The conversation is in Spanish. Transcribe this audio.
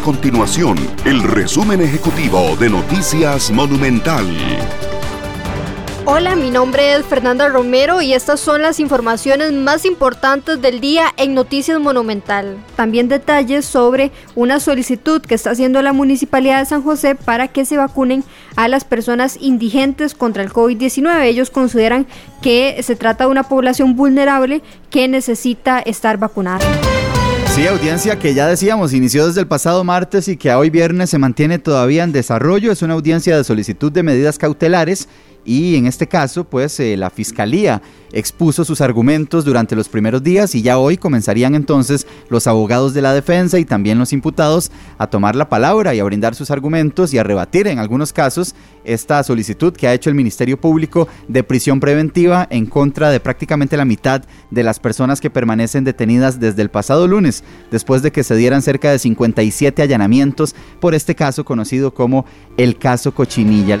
continuación el resumen ejecutivo de Noticias Monumental. Hola, mi nombre es Fernanda Romero y estas son las informaciones más importantes del día en Noticias Monumental. También detalles sobre una solicitud que está haciendo la Municipalidad de San José para que se vacunen a las personas indigentes contra el COVID-19. Ellos consideran que se trata de una población vulnerable que necesita estar vacunada. Sí, audiencia que ya decíamos, inició desde el pasado martes y que hoy viernes se mantiene todavía en desarrollo. Es una audiencia de solicitud de medidas cautelares y en este caso, pues eh, la Fiscalía expuso sus argumentos durante los primeros días y ya hoy comenzarían entonces los abogados de la defensa y también los imputados a tomar la palabra y a brindar sus argumentos y a rebatir en algunos casos esta solicitud que ha hecho el Ministerio Público de prisión preventiva en contra de prácticamente la mitad de las personas que permanecen detenidas desde el pasado lunes, después de que se dieran cerca de 57 allanamientos por este caso conocido como el caso Cochinilla.